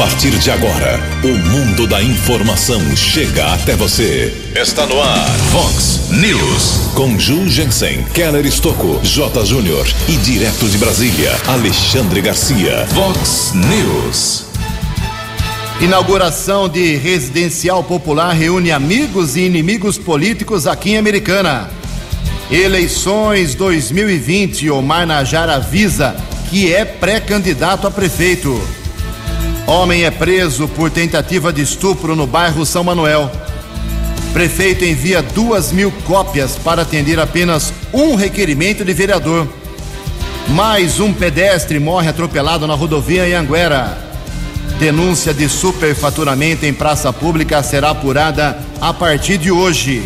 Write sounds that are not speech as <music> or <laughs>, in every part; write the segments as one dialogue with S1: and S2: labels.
S1: partir de agora, o mundo da informação chega até você. Está no ar, Fox News. Com Ju Jensen, Keller Estocco, J. Júnior e direto de Brasília, Alexandre Garcia. Fox News.
S2: Inauguração de residencial popular reúne amigos e inimigos políticos aqui em Americana. Eleições 2020, Omar Najar avisa que é pré-candidato a prefeito. Homem é preso por tentativa de estupro no bairro São Manuel. Prefeito envia duas mil cópias para atender apenas um requerimento de vereador. Mais um pedestre morre atropelado na rodovia em Anguera. Denúncia de superfaturamento em praça pública será apurada a partir de hoje.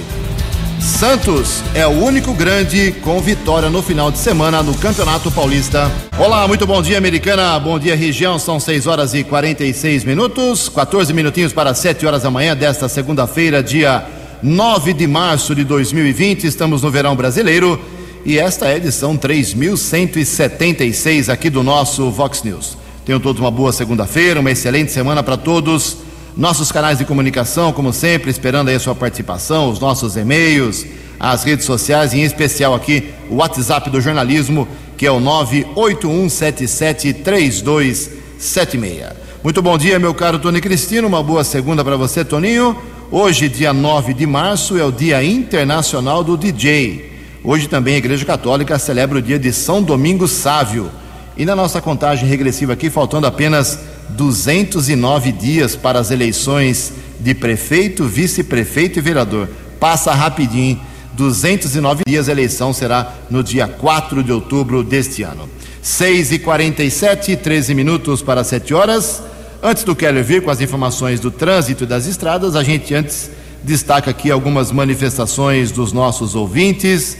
S2: Santos é o único grande com vitória no final de semana no Campeonato Paulista. Olá, muito bom dia, Americana. Bom dia, região. São 6 horas e 46 minutos, 14 minutinhos para 7 horas da manhã desta segunda-feira, dia 9 de março de 2020. Estamos no verão brasileiro e esta é a edição 3176 aqui do nosso Vox News. Tenham todos uma boa segunda-feira, uma excelente semana para todos. Nossos canais de comunicação, como sempre, esperando aí a sua participação, os nossos e-mails, as redes sociais, em especial aqui o WhatsApp do jornalismo, que é o 981773276. Muito bom dia, meu caro Tony Cristino, uma boa segunda para você, Toninho. Hoje, dia 9 de março, é o Dia Internacional do DJ. Hoje também a Igreja Católica celebra o dia de São Domingos Sávio. E na nossa contagem regressiva aqui, faltando apenas 209 dias para as eleições de prefeito, vice-prefeito e vereador. Passa rapidinho. 209 dias, a eleição será no dia 4 de outubro deste ano. 6 e 47 13 minutos para 7 horas. Antes do Keller vir com as informações do trânsito e das estradas, a gente antes destaca aqui algumas manifestações dos nossos ouvintes.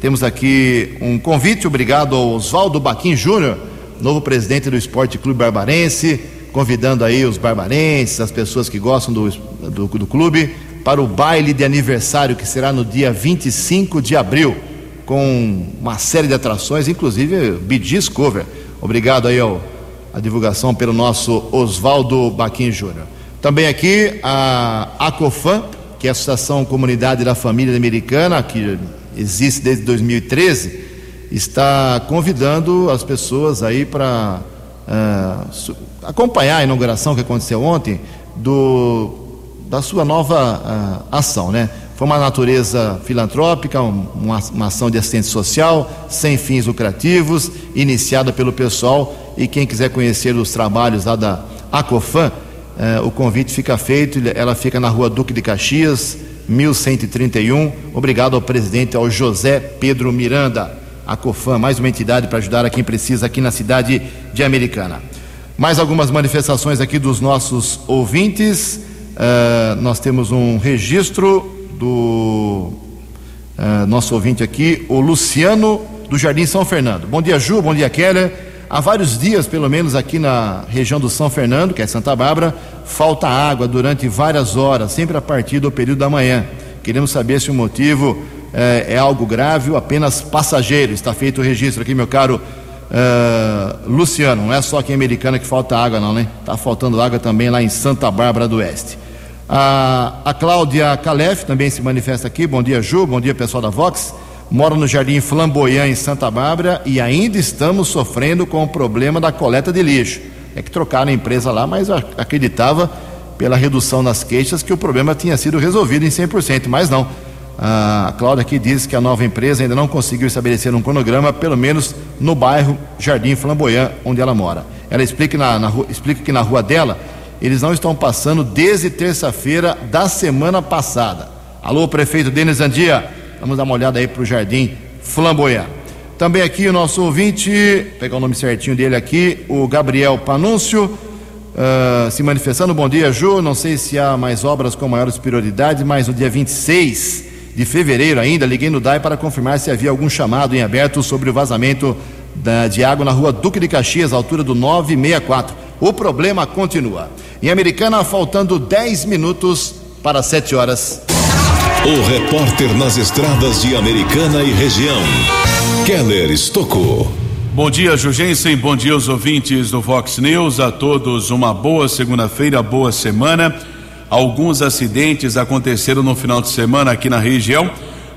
S2: Temos aqui um convite, obrigado ao Oswaldo Baquim Júnior, novo presidente do Esporte Clube Barbarense, convidando aí os barbarenses, as pessoas que gostam do, do, do clube, para o baile de aniversário que será no dia 25 de abril, com uma série de atrações, inclusive Bidis Cover. Obrigado aí ao, a divulgação pelo nosso Oswaldo Baquim Júnior. Também aqui a Acofam, que é a Associação Comunidade da Família Americana, que existe desde 2013, está convidando as pessoas aí para uh, acompanhar a inauguração que aconteceu ontem do, da sua nova uh, ação, né? Foi uma natureza filantrópica, uma, uma, ação de assistência social, sem fins lucrativos, iniciada pelo pessoal. E quem quiser conhecer os trabalhos lá da Acofam, uh, o convite fica feito. Ela fica na rua Duque de Caxias, 1131. Obrigado ao presidente, ao José Pedro Miranda. A COFAM, mais uma entidade para ajudar a quem precisa aqui na cidade de Americana. Mais algumas manifestações aqui dos nossos ouvintes. Uh, nós temos um registro do uh, nosso ouvinte aqui, o Luciano do Jardim São Fernando. Bom dia, Ju, bom dia, Keller. Há vários dias, pelo menos aqui na região do São Fernando, que é Santa Bárbara, falta água durante várias horas, sempre a partir do período da manhã. Queremos saber se o motivo é, é algo grave ou apenas passageiro. Está feito o registro aqui, meu caro uh, Luciano. Não é só aqui em Americana que falta água, não, né? Está faltando água também lá em Santa Bárbara do Oeste. A, a Cláudia Calef também se manifesta aqui. Bom dia, Ju. Bom dia, pessoal da Vox. Moro no Jardim Flamboyant, em Santa Bárbara, e ainda estamos sofrendo com o problema da coleta de lixo. É que trocaram a empresa lá, mas acreditava, pela redução nas queixas, que o problema tinha sido resolvido em 100%, mas não. A Cláudia aqui diz que a nova empresa ainda não conseguiu estabelecer um cronograma, pelo menos no bairro Jardim Flamboyant, onde ela mora. Ela explica, na, na, explica que na rua dela eles não estão passando desde terça-feira da semana passada. Alô, prefeito Denis Andia, vamos dar uma olhada aí para o Jardim Flamboyant. Também aqui o nosso ouvinte, pegar o nome certinho dele aqui, o Gabriel Panúncio, uh, se manifestando. Bom dia, Ju. Não sei se há mais obras com maiores prioridades, mas no dia 26 de fevereiro ainda, liguei no DAI para confirmar se havia algum chamado em aberto sobre o vazamento da, de água na rua Duque de Caxias, altura do 964. O problema continua. Em Americana, faltando 10 minutos para 7 horas.
S1: O repórter nas estradas de Americana e região, Keller Estocou.
S3: Bom dia, Jugensen. Bom dia aos ouvintes do Fox News. A todos uma boa segunda-feira, boa semana. Alguns acidentes aconteceram no final de semana aqui na região.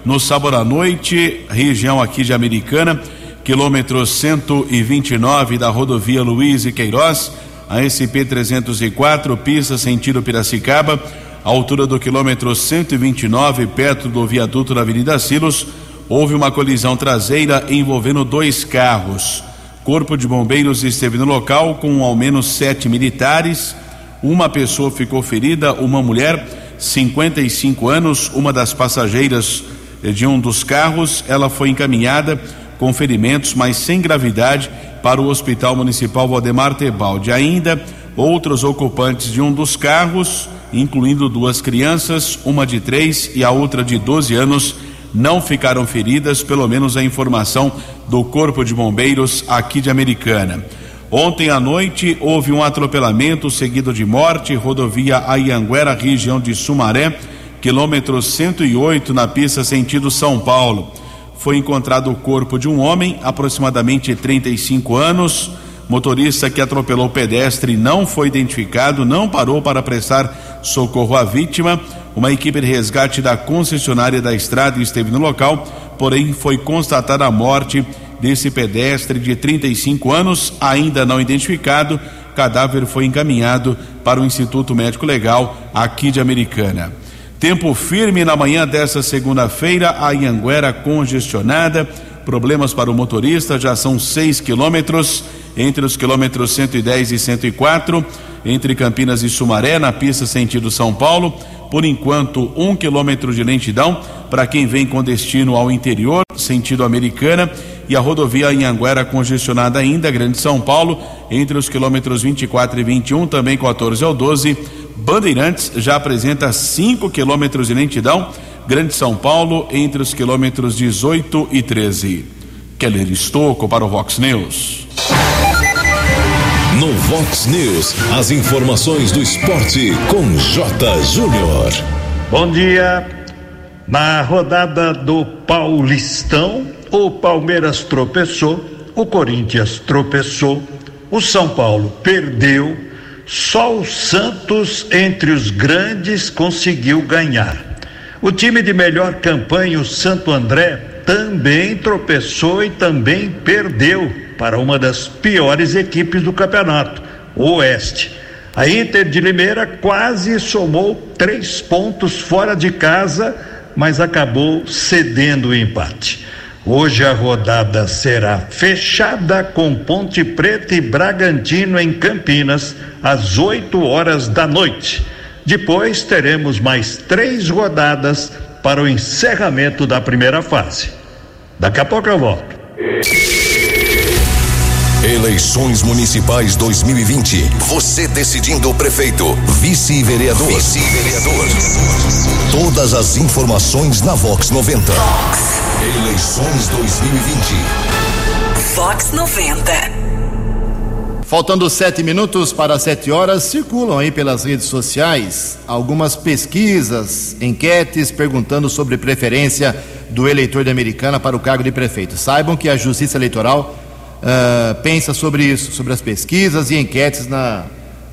S3: No sábado à noite, região aqui de Americana, quilômetro 129 da rodovia Luiz e Queiroz, a SP 304, pista sentido Piracicaba, altura do quilômetro 129, perto do viaduto da Avenida Silos, houve uma colisão traseira envolvendo dois carros. Corpo de Bombeiros esteve no local com ao menos sete militares. Uma pessoa ficou ferida, uma mulher, 55 anos, uma das passageiras de um dos carros. Ela foi encaminhada com ferimentos, mas sem gravidade, para o Hospital Municipal Valdemar Tebaldi. Ainda outros ocupantes de um dos carros, incluindo duas crianças, uma de três e a outra de 12 anos não ficaram feridas, pelo menos a informação do Corpo de Bombeiros aqui de Americana. Ontem à noite houve um atropelamento seguido de morte, rodovia Ayanguera, região de Sumaré, quilômetro 108, na pista sentido São Paulo. Foi encontrado o corpo de um homem, aproximadamente 35 anos. Motorista que atropelou o pedestre não foi identificado, não parou para prestar socorro à vítima uma equipe de resgate da concessionária da estrada esteve no local, porém foi constatada a morte desse pedestre de 35 anos, ainda não identificado. O cadáver foi encaminhado para o Instituto Médico Legal aqui de Americana. Tempo firme na manhã desta segunda-feira, a Ianguera congestionada. Problemas para o motorista, já são 6 quilômetros entre os quilômetros 110 e 104, entre Campinas e Sumaré, na pista sentido São Paulo por enquanto, um quilômetro de lentidão para quem vem com destino ao interior, sentido americana, e a rodovia em Anguera congestionada ainda, Grande São Paulo, entre os quilômetros 24 e 21, também 14 ao 12. Bandeirantes já apresenta 5 quilômetros de lentidão, Grande São Paulo, entre os quilômetros 18 e 13. Keller Estocco para o Vox News.
S1: No Vox News, as informações do esporte com J. Júnior.
S4: Bom dia. Na rodada do Paulistão, o Palmeiras tropeçou, o Corinthians tropeçou, o São Paulo perdeu, só o Santos, entre os grandes, conseguiu ganhar. O time de melhor campanha, o Santo André, também tropeçou e também perdeu para uma das piores equipes do campeonato, o Oeste. A Inter de Limeira quase somou três pontos fora de casa, mas acabou cedendo o empate. Hoje a rodada será fechada com Ponte Preta e Bragantino em Campinas, às 8 horas da noite. Depois teremos mais três rodadas para o encerramento da primeira fase. Daqui a pouco eu volto.
S1: Eleições Municipais 2020. Você decidindo o prefeito, vice-vereador. Vice-vereador. Todas as informações na Vox 90. Vox. Eleições 2020.
S2: Vox 90. Faltando sete minutos para sete horas, circulam aí pelas redes sociais algumas pesquisas, enquetes perguntando sobre preferência do eleitor de Americana para o cargo de prefeito. Saibam que a Justiça Eleitoral uh, pensa sobre isso, sobre as pesquisas e enquetes na,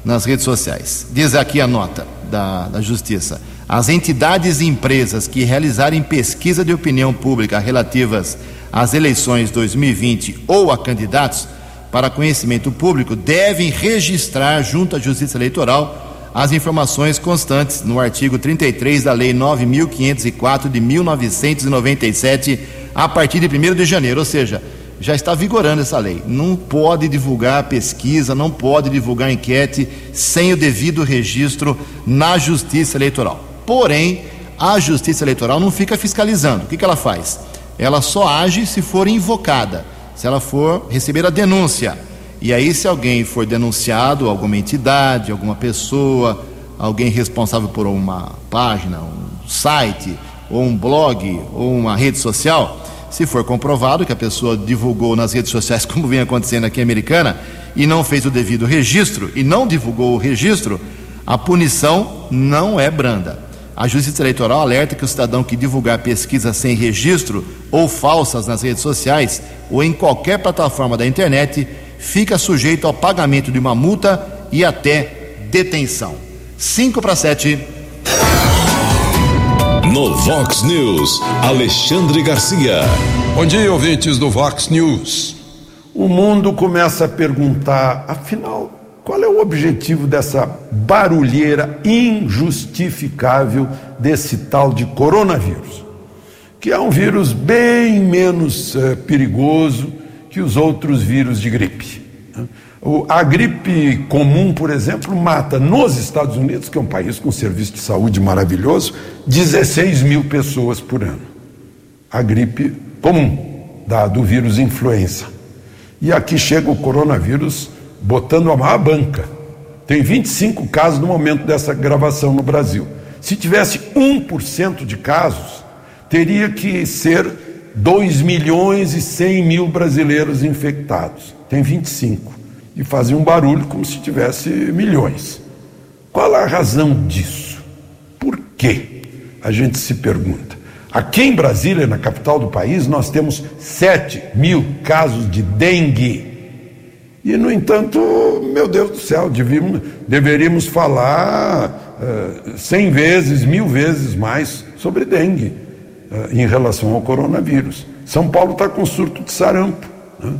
S2: nas redes sociais. Diz aqui a nota da, da Justiça. As entidades e empresas que realizarem pesquisa de opinião pública relativas às eleições 2020 ou a candidatos para conhecimento público devem registrar junto à Justiça Eleitoral as informações constantes no artigo 33 da Lei 9504 de 1997 a partir de 1 de janeiro, ou seja, já está vigorando essa lei. Não pode divulgar pesquisa, não pode divulgar enquete sem o devido registro na Justiça Eleitoral. Porém, a Justiça Eleitoral não fica fiscalizando. O que, que ela faz? Ela só age se for invocada, se ela for receber a denúncia. E aí, se alguém for denunciado, alguma entidade, alguma pessoa, alguém responsável por uma página, um site, ou um blog, ou uma rede social, se for comprovado que a pessoa divulgou nas redes sociais, <laughs> como vem acontecendo aqui em Americana, e não fez o devido registro, e não divulgou o registro, a punição não é branda. A Justiça Eleitoral alerta que o cidadão que divulgar pesquisas sem registro ou falsas nas redes sociais ou em qualquer plataforma da internet, fica sujeito ao pagamento de uma multa e até detenção. 5 para 7.
S1: No Vox News, Alexandre Garcia.
S5: Bom dia, ouvintes do Vox News.
S6: O mundo começa a perguntar, afinal, qual é o objetivo dessa barulheira injustificável desse tal de coronavírus? Que é um vírus bem menos uh, perigoso que os outros vírus de gripe. A gripe comum, por exemplo, mata nos Estados Unidos, que é um país com um serviço de saúde maravilhoso, 16 mil pessoas por ano. A gripe comum, da, do vírus influenza. E aqui chega o coronavírus botando a maior banca. Tem 25 casos no momento dessa gravação no Brasil. Se tivesse 1% de casos, teria que ser 2 milhões e 100 mil brasileiros infectados. Tem 25 e fazia um barulho como se tivesse milhões. Qual a razão disso? Por quê? A gente se pergunta. Aqui em Brasília, na capital do país, nós temos 7 mil casos de dengue. E, no entanto, meu Deus do céu, devíamos, deveríamos falar uh, 100 vezes, mil vezes mais sobre dengue uh, em relação ao coronavírus. São Paulo está com surto de sarampo. Né?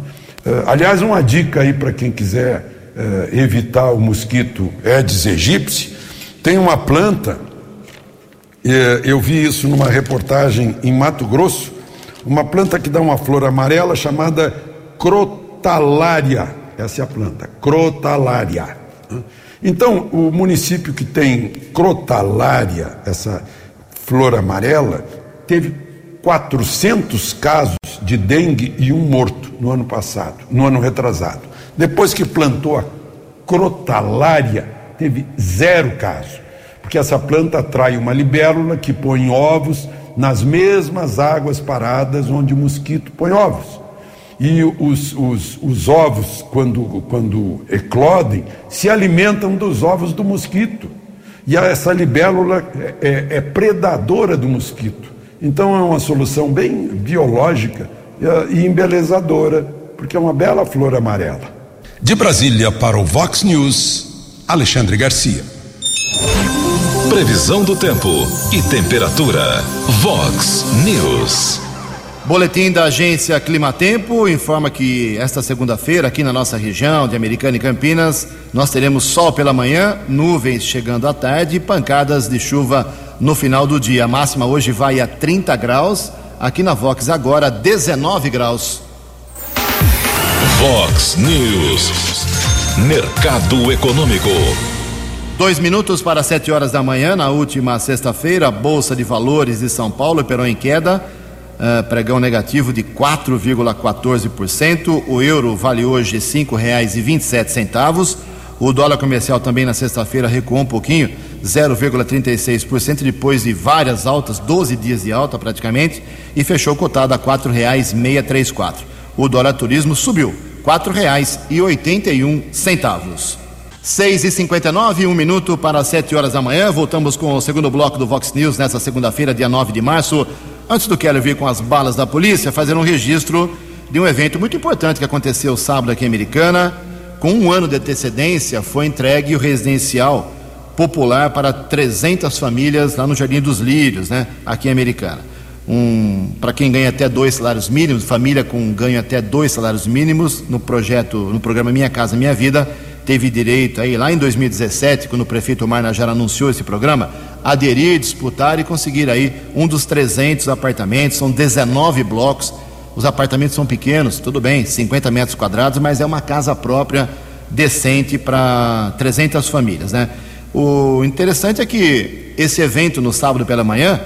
S6: Uh, aliás, uma dica aí para quem quiser uh, evitar o mosquito Aedes aegypti, tem uma planta, uh, eu vi isso numa reportagem em Mato Grosso, uma planta que dá uma flor amarela chamada crotalária. Essa é a planta, crotalária. Então, o município que tem crotalária, essa flor amarela, teve 400 casos de dengue e um morto no ano passado, no ano retrasado. Depois que plantou a crotalária, teve zero caso, porque essa planta atrai uma libélula que põe ovos nas mesmas águas paradas onde o mosquito põe ovos. E os, os, os ovos, quando, quando eclodem, se alimentam dos ovos do mosquito. E essa libélula é, é, é predadora do mosquito. Então é uma solução bem biológica e embelezadora, porque é uma bela flor amarela.
S5: De Brasília para o Vox News, Alexandre Garcia.
S1: Previsão do tempo e temperatura. Vox News.
S2: Boletim da agência Climatempo informa que esta segunda-feira, aqui na nossa região de Americana e Campinas, nós teremos sol pela manhã, nuvens chegando à tarde e pancadas de chuva no final do dia. A máxima hoje vai a 30 graus, aqui na Vox agora 19 graus.
S1: Vox News. Mercado Econômico.
S2: Dois minutos para sete horas da manhã, na última sexta-feira, a Bolsa de Valores de São Paulo operou em queda, uh, pregão negativo de 4,14%. O euro vale hoje R$ 5,27. O dólar comercial também na sexta-feira recuou um pouquinho, 0,36%, depois de várias altas, 12 dias de alta praticamente, e fechou cotado a R$ 4,634. O dólar turismo subiu, R$ 4,81. Seis e cinquenta e um minuto para sete horas da manhã. Voltamos com o segundo bloco do Vox News nesta segunda-feira, dia 9 de março. Antes do Quero vir com as balas da polícia, fazer um registro de um evento muito importante que aconteceu sábado aqui em Americana. Com um ano de antecedência, foi entregue o residencial popular para 300 famílias lá no Jardim dos Lírios, né, aqui em Americana. Um, para quem ganha até dois salários mínimos, família com ganho até dois salários mínimos, no projeto, no programa Minha Casa Minha Vida, teve direito aí lá em 2017, quando o prefeito Omar Najara anunciou esse programa, aderir, disputar e conseguir aí um dos 300 apartamentos, são 19 blocos, os apartamentos são pequenos, tudo bem, 50 metros quadrados, mas é uma casa própria decente para 300 famílias, né? O interessante é que esse evento no sábado pela manhã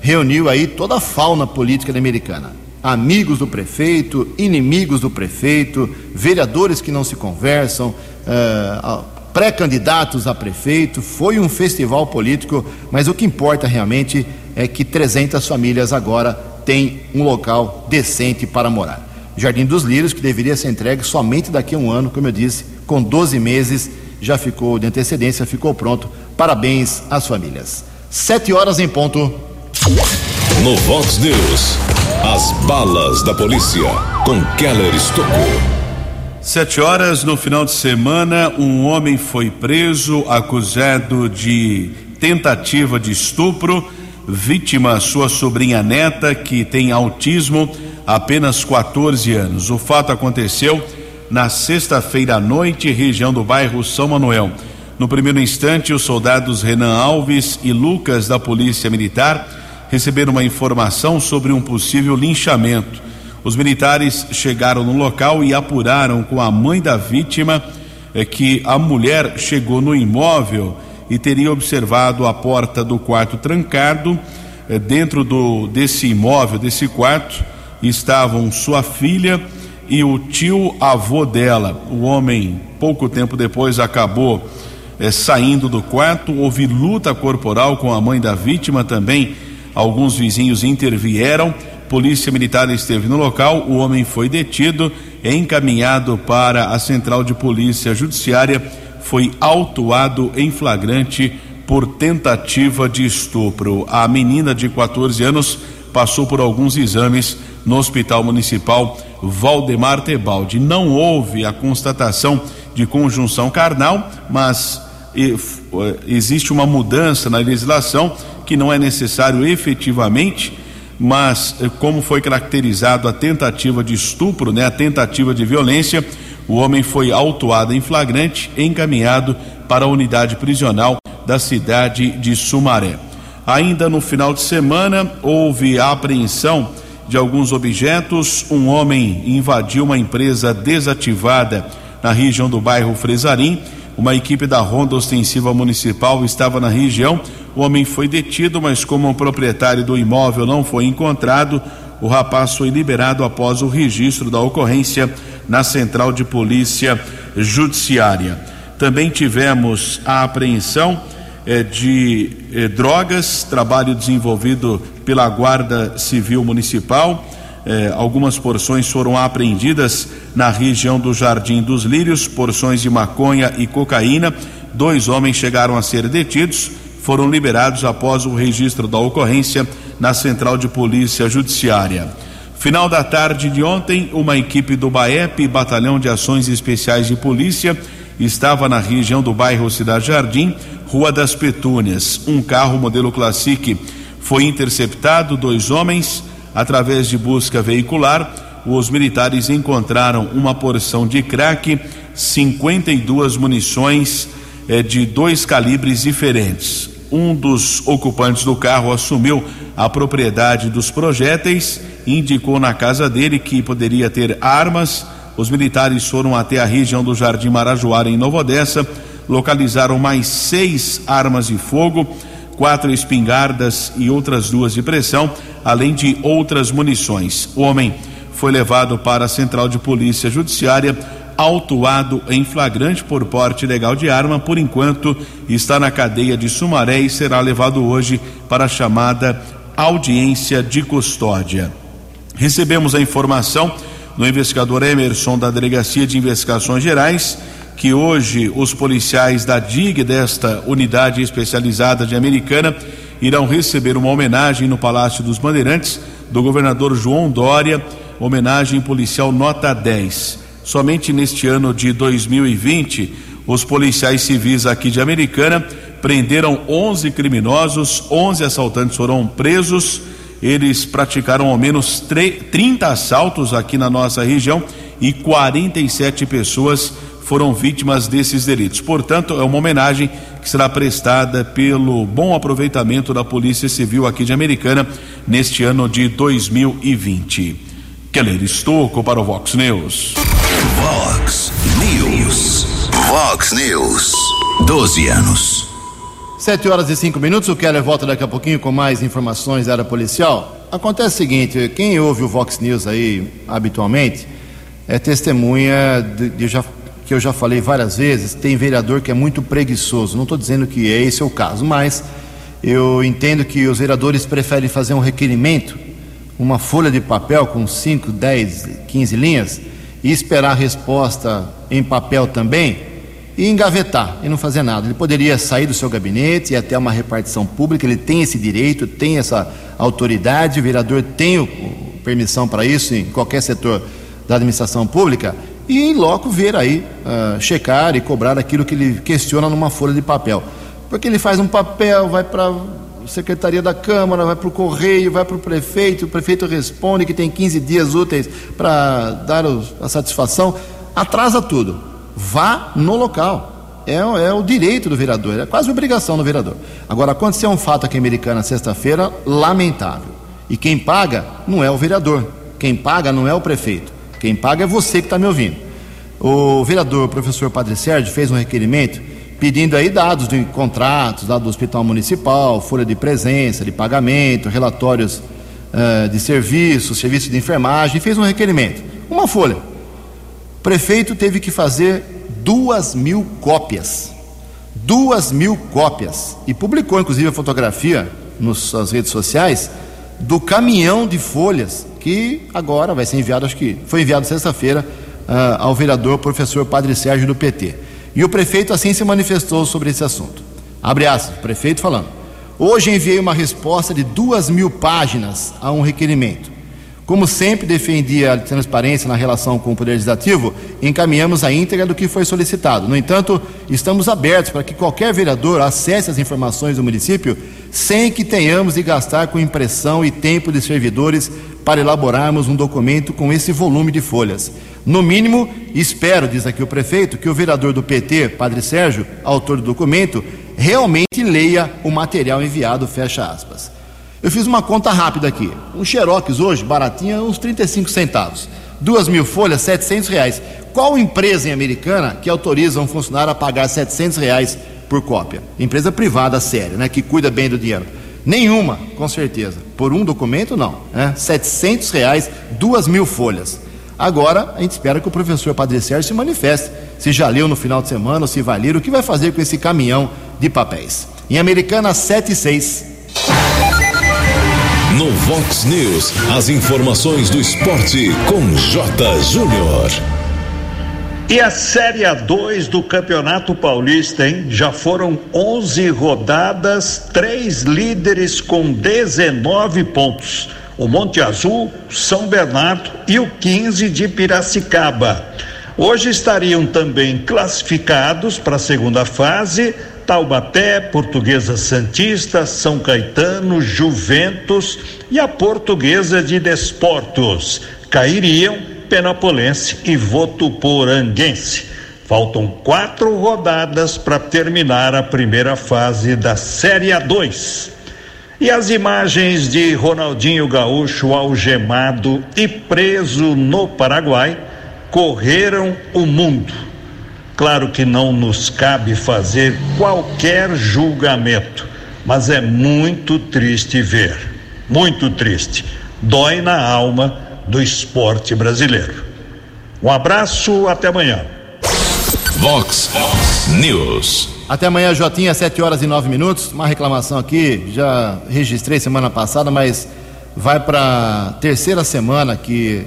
S2: reuniu aí toda a fauna política americana. Amigos do prefeito, inimigos do prefeito, vereadores que não se conversam, uh, pré-candidatos a prefeito. Foi um festival político, mas o que importa realmente é que 300 famílias agora têm um local decente para morar. Jardim dos Lírios, que deveria ser entregue somente daqui a um ano, como eu disse, com 12 meses já ficou de antecedência, ficou pronto. Parabéns às famílias. Sete horas em ponto.
S1: No Vox News, as balas da polícia com Keller Estocou.
S3: Sete horas no final de semana, um homem foi preso acusado de tentativa de estupro. Vítima, sua sobrinha neta, que tem autismo, apenas 14 anos. O fato aconteceu na sexta-feira à noite, região do bairro São Manuel. No primeiro instante, os soldados Renan Alves e Lucas da Polícia Militar receberam uma informação sobre um possível linchamento. Os militares chegaram no local e apuraram com a mãe da vítima é, que a mulher chegou no imóvel e teria observado a porta do quarto trancado. É, dentro do, desse imóvel, desse quarto, estavam sua filha e o tio avô dela. O homem, pouco tempo depois, acabou é, saindo do quarto. Houve luta corporal com a mãe da vítima também. Alguns vizinhos intervieram Polícia Militar esteve no local, o homem foi detido, encaminhado para a Central de Polícia Judiciária, foi autuado em flagrante por tentativa de estupro. A menina de 14 anos passou por alguns exames no Hospital Municipal Valdemar Tebaldi. Não houve a constatação de conjunção carnal, mas existe uma mudança na legislação que não é necessário efetivamente mas eh, como foi caracterizado a tentativa de estupro, né, a tentativa de violência, o homem foi autuado em flagrante, encaminhado para a unidade prisional da cidade de Sumaré. Ainda no final de semana houve a apreensão de alguns objetos. Um homem invadiu uma empresa desativada na região do bairro Fresarim. Uma equipe da Ronda Ostensiva Municipal estava na região o homem foi detido, mas como o proprietário do imóvel não foi encontrado, o rapaz foi liberado após o registro da ocorrência na Central de Polícia Judiciária. Também tivemos a apreensão de eh, drogas, trabalho desenvolvido pela Guarda Civil Municipal. Eh, algumas porções foram apreendidas na região do Jardim dos Lírios, porções de maconha e cocaína. Dois homens chegaram a ser detidos foram liberados após o registro da ocorrência na Central de Polícia Judiciária. Final da tarde de ontem, uma equipe do BAEP, Batalhão de Ações Especiais de Polícia, estava na região do bairro Cidade Jardim, Rua das Petúnias. Um carro modelo Classic foi interceptado, dois homens, através de busca veicular, os militares encontraram uma porção de crack, 52 munições eh, de dois calibres diferentes um dos ocupantes do carro assumiu a propriedade dos projéteis indicou na casa dele que poderia ter armas. Os militares foram até a região do Jardim Marajoara, em Nova Odessa, localizaram mais seis armas de fogo, quatro espingardas e outras duas de pressão, além de outras munições. O homem foi levado para a Central de Polícia Judiciária autuado em flagrante por porte ilegal de arma, por enquanto está na cadeia de Sumaré e será levado hoje para a chamada audiência de custódia. Recebemos a informação do investigador Emerson da Delegacia de Investigações Gerais que hoje os policiais da DIG desta unidade especializada de Americana irão receber uma homenagem no Palácio dos Bandeirantes do governador João Dória, homenagem policial nota 10. Somente neste ano de 2020, os policiais civis aqui de Americana prenderam 11 criminosos, 11 assaltantes foram presos. Eles praticaram ao menos 30 assaltos aqui na nossa região e 47 pessoas foram vítimas desses delitos. Portanto, é uma homenagem que será prestada pelo bom aproveitamento da Polícia Civil aqui de Americana neste ano de 2020. Keller Estocco para o Vox News.
S1: Vox News. Vox News. 12 anos.
S2: 7 horas e 5 minutos. O Keller volta daqui a pouquinho com mais informações da área policial. Acontece o seguinte: quem ouve o Vox News aí habitualmente é testemunha de, de já, que eu já falei várias vezes. Tem vereador que é muito preguiçoso. Não estou dizendo que é esse o caso, mas eu entendo que os vereadores preferem fazer um requerimento, uma folha de papel com 5, 10, 15 linhas e esperar a resposta em papel também e engavetar e não fazer nada. Ele poderia sair do seu gabinete e até uma repartição pública, ele tem esse direito, tem essa autoridade, o vereador tem o, permissão para isso em qualquer setor da administração pública e em loco ver aí, uh, checar e cobrar aquilo que ele questiona numa folha de papel. Porque ele faz um papel, vai para a Secretaria da Câmara, vai para o Correio, vai para o prefeito, o prefeito responde que tem 15 dias úteis para dar a satisfação, atrasa tudo. Vá no local. É, é, o direito do vereador, é quase obrigação do vereador. Agora, aconteceu um fato aqui em Americana sexta-feira, lamentável. E quem paga não é o vereador, quem paga não é o prefeito, quem paga é você que está me ouvindo. O vereador, professor Padre Sérgio, fez um requerimento pedindo aí dados de contratos, dados do Hospital Municipal, folha de presença, de pagamento, relatórios uh, de serviços, serviço de enfermagem, fez um requerimento. Uma folha. O prefeito teve que fazer duas mil cópias. Duas mil cópias. E publicou, inclusive, a fotografia nas suas redes sociais do caminhão de folhas que agora vai ser enviado, acho que foi enviado sexta-feira uh, ao vereador professor Padre Sérgio do PT. E o prefeito assim se manifestou sobre esse assunto. Abre aspas, prefeito falando. Hoje enviei uma resposta de duas mil páginas a um requerimento. Como sempre defendi a transparência na relação com o Poder Legislativo, encaminhamos a íntegra do que foi solicitado. No entanto, estamos abertos para que qualquer vereador acesse as informações do município sem que tenhamos de gastar com impressão e tempo de servidores para elaborarmos um documento com esse volume de folhas. No mínimo, espero, diz aqui o prefeito, que o vereador do PT, Padre Sérgio, autor do documento, realmente leia o material enviado, fecha aspas. Eu fiz uma conta rápida aqui. Um xerox hoje, baratinho, uns 35 centavos. Duas mil folhas, 700 reais. Qual empresa em Americana que autoriza um funcionário a pagar 700 reais por cópia? Empresa privada séria, né, que cuida bem do dinheiro. Nenhuma, com certeza. Por um documento, não. Né? 700 reais, duas mil folhas. Agora, a gente espera que o professor Padre Sérgio se manifeste. Se já leu no final de semana se vai ler, o que vai fazer com esse caminhão de papéis. Em Americana 7 e 6.
S1: No Vox News, as informações do esporte com J. Júnior.
S4: E a Série A2 do Campeonato Paulista, hein? Já foram 11 rodadas, três líderes com 19 pontos o Monte Azul, São Bernardo e o 15 de Piracicaba. Hoje estariam também classificados para a segunda fase Taubaté, Portuguesa Santista, São Caetano, Juventus e a Portuguesa de Desportos. Cairiam Penapolense e Votuporanguense. Faltam quatro rodadas para terminar a primeira fase da Série A2. E as imagens de Ronaldinho Gaúcho algemado e preso no Paraguai correram o mundo. Claro que não nos cabe fazer qualquer julgamento, mas é muito triste ver. Muito triste. Dói na alma do esporte brasileiro. Um abraço, até amanhã.
S1: Vox News.
S2: Até amanhã, Jotinha, 7 horas e 9 minutos. Uma reclamação aqui, já registrei semana passada, mas vai para terceira semana que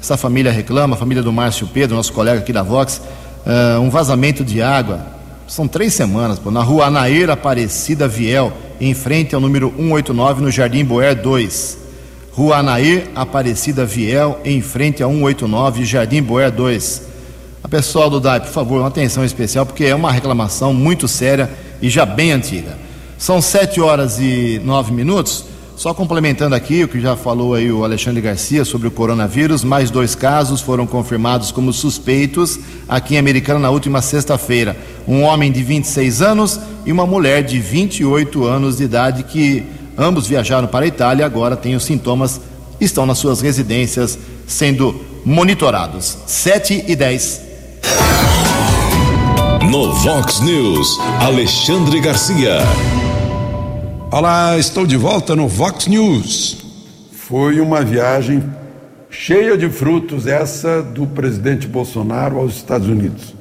S2: essa família reclama, a família do Márcio Pedro, nosso colega aqui da Vox, uh, um vazamento de água. São três semanas, pô, na rua Anaíra Aparecida Viel, em frente ao número 189, no Jardim Boer 2. Rua Anair Aparecida Viel, em frente ao 189, Jardim Boer 2. A pessoal do DAI, por favor, uma atenção especial, porque é uma reclamação muito séria e já bem antiga. São sete horas e nove minutos. Só complementando aqui o que já falou aí o Alexandre Garcia sobre o coronavírus, mais dois casos foram confirmados como suspeitos aqui em Americana na última sexta-feira. Um homem de 26 anos e uma mulher de 28 anos de idade que ambos viajaram para a Itália e agora têm os sintomas, estão nas suas residências sendo monitorados. 7 e 10.
S1: No Vox News, Alexandre Garcia.
S6: Olá, estou de volta no Vox News. Foi uma viagem cheia de frutos essa do presidente Bolsonaro aos Estados Unidos.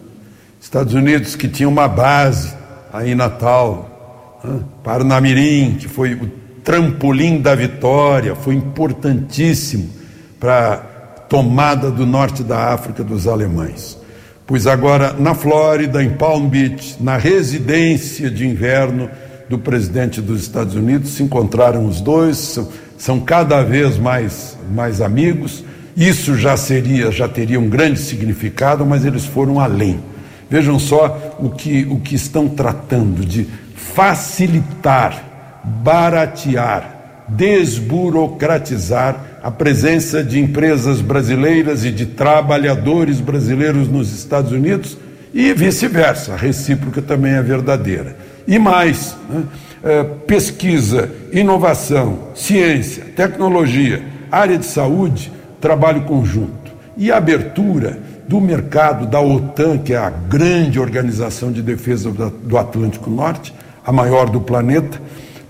S6: Estados Unidos que tinha uma base aí em Natal, né? Parnamirim, que foi o trampolim da vitória, foi importantíssimo para a tomada do norte da África dos alemães pois agora na Flórida, em Palm Beach, na residência de inverno do presidente dos Estados Unidos, se encontraram os dois, são, são cada vez mais, mais amigos Isso já seria, já teria um grande significado, mas eles foram além. Vejam só o que, o que estão tratando de facilitar, baratear, desburocratizar a presença de empresas brasileiras e de trabalhadores brasileiros nos Estados Unidos e vice-versa, a recíproca também é verdadeira. E mais, né? é, pesquisa, inovação, ciência, tecnologia, área de saúde, trabalho conjunto e abertura do mercado da OTAN, que é a grande organização de defesa do Atlântico Norte, a maior do planeta,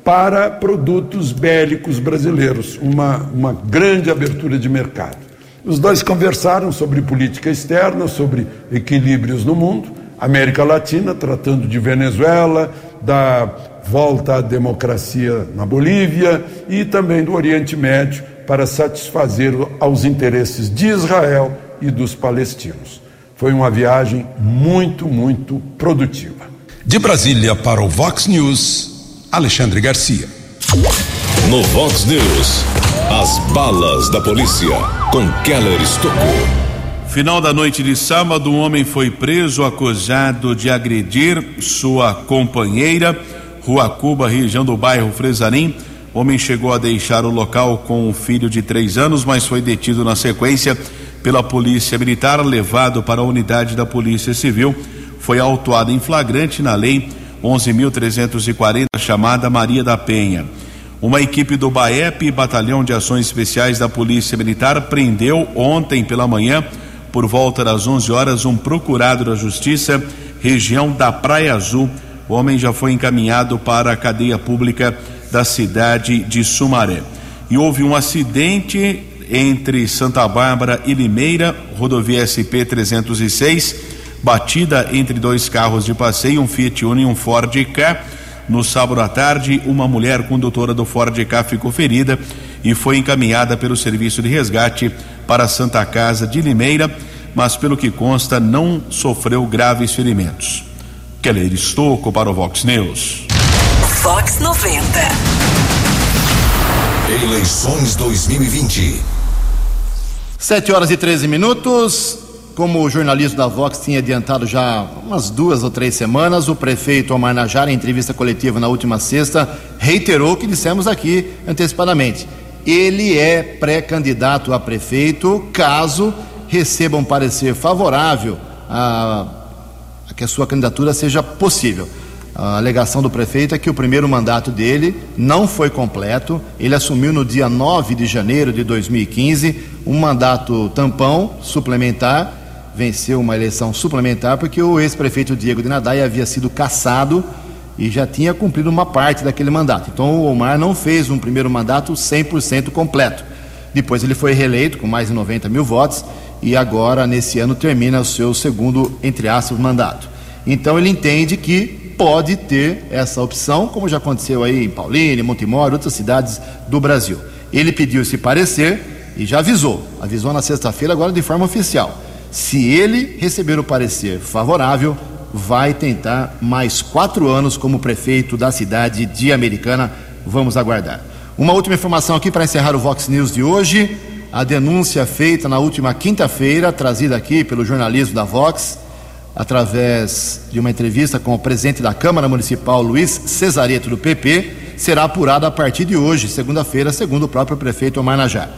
S6: para produtos bélicos brasileiros, uma, uma grande abertura de mercado. Os dois conversaram sobre política externa, sobre equilíbrios no mundo, América Latina, tratando de Venezuela, da volta à democracia na Bolívia e também do Oriente Médio, para satisfazer aos interesses de Israel e dos palestinos. Foi uma viagem muito, muito produtiva.
S5: De Brasília para o Vox News, Alexandre Garcia.
S1: No Vox News, as balas da polícia com Keller Estocou.
S3: Final da noite de sábado, um homem foi preso acusado de agredir sua companheira, Rua Cuba, região do bairro Fresarim. O homem chegou a deixar o local com um filho de três anos, mas foi detido na sequência pela Polícia Militar, levado para a unidade da Polícia Civil. Foi autuado em flagrante na Lei 11.340, chamada Maria da Penha. Uma equipe do BAEP, Batalhão de Ações Especiais da Polícia Militar, prendeu ontem pela manhã, por volta das 11 horas, um procurado da Justiça, região da Praia Azul. O homem já foi encaminhado para a cadeia pública da cidade de Sumaré. E houve um acidente entre Santa Bárbara e Limeira, rodovia SP 306, batida entre dois carros de passeio, um Fiat Uno e um Ford K no sábado à tarde, uma mulher condutora do Ford K ficou ferida e foi encaminhada pelo serviço de resgate para a Santa Casa de Limeira, mas pelo que consta não sofreu graves ferimentos. Keller Estocco para o Vox News.
S7: Vox 90.
S1: Eleições 2020.
S2: 7 horas e 13 minutos. Como o jornalismo da Vox tinha adiantado já umas duas ou três semanas, o prefeito Omar Najara, em entrevista coletiva na última sexta, reiterou o que dissemos aqui antecipadamente. Ele é pré-candidato a prefeito caso receba um parecer favorável a, a que a sua candidatura seja possível. A alegação do prefeito é que o primeiro mandato dele não foi completo. Ele assumiu no dia 9 de janeiro de 2015 um mandato tampão suplementar venceu uma eleição suplementar porque o ex-prefeito Diego de Nadai havia sido cassado e já tinha cumprido uma parte daquele mandato. Então o Omar não fez um primeiro mandato 100% completo. Depois ele foi reeleito com mais de 90 mil votos e agora, nesse ano, termina o seu segundo, entre aspas, mandato. Então ele entende que pode ter essa opção, como já aconteceu aí em Paulínia, Montemor, outras cidades do Brasil. Ele pediu esse parecer e já avisou, avisou na sexta-feira, agora de forma oficial se ele receber o parecer favorável, vai tentar mais quatro anos como prefeito da cidade de Americana. Vamos aguardar. Uma última informação aqui para encerrar o Vox News de hoje. A denúncia feita na última quinta-feira, trazida aqui pelo jornalismo da Vox, através de uma entrevista com o presidente da Câmara Municipal, Luiz Cesareto, do PP, será apurada a partir de hoje, segunda-feira, segundo o próprio prefeito Omar Najá.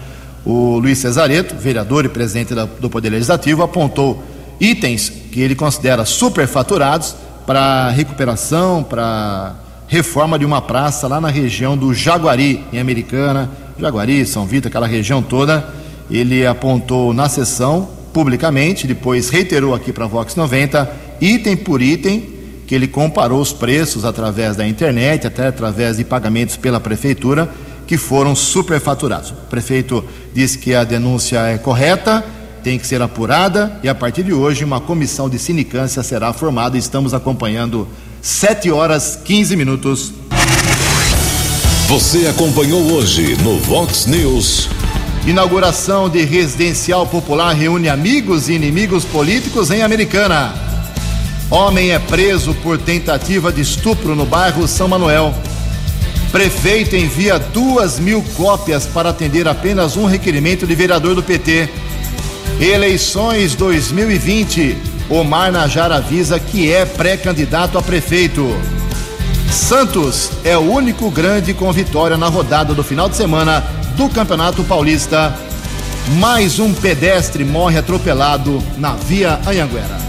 S2: O Luiz Cesareto, vereador e presidente do Poder Legislativo, apontou itens que ele considera superfaturados para recuperação, para reforma de uma praça lá na região do Jaguari, em Americana, Jaguari, São Vitor, aquela região toda. Ele apontou na sessão publicamente, depois reiterou aqui para a Vox 90, item por item, que ele comparou os preços através da internet, até através de pagamentos pela prefeitura que foram superfaturados. O prefeito disse que a denúncia é correta, tem que ser apurada e a partir de hoje uma comissão de sinicância será formada. Estamos acompanhando 7 horas 15 minutos.
S1: Você acompanhou hoje no Vox News.
S2: Inauguração de residencial popular reúne amigos e inimigos políticos em Americana. Homem é preso por tentativa de estupro no bairro São Manuel. Prefeito envia duas mil cópias para atender apenas um requerimento de vereador do PT. Eleições 2020. Omar Najar avisa que é pré-candidato a prefeito. Santos é o único grande com vitória na rodada do final de semana do Campeonato Paulista. Mais um pedestre morre atropelado na Via Anhanguera.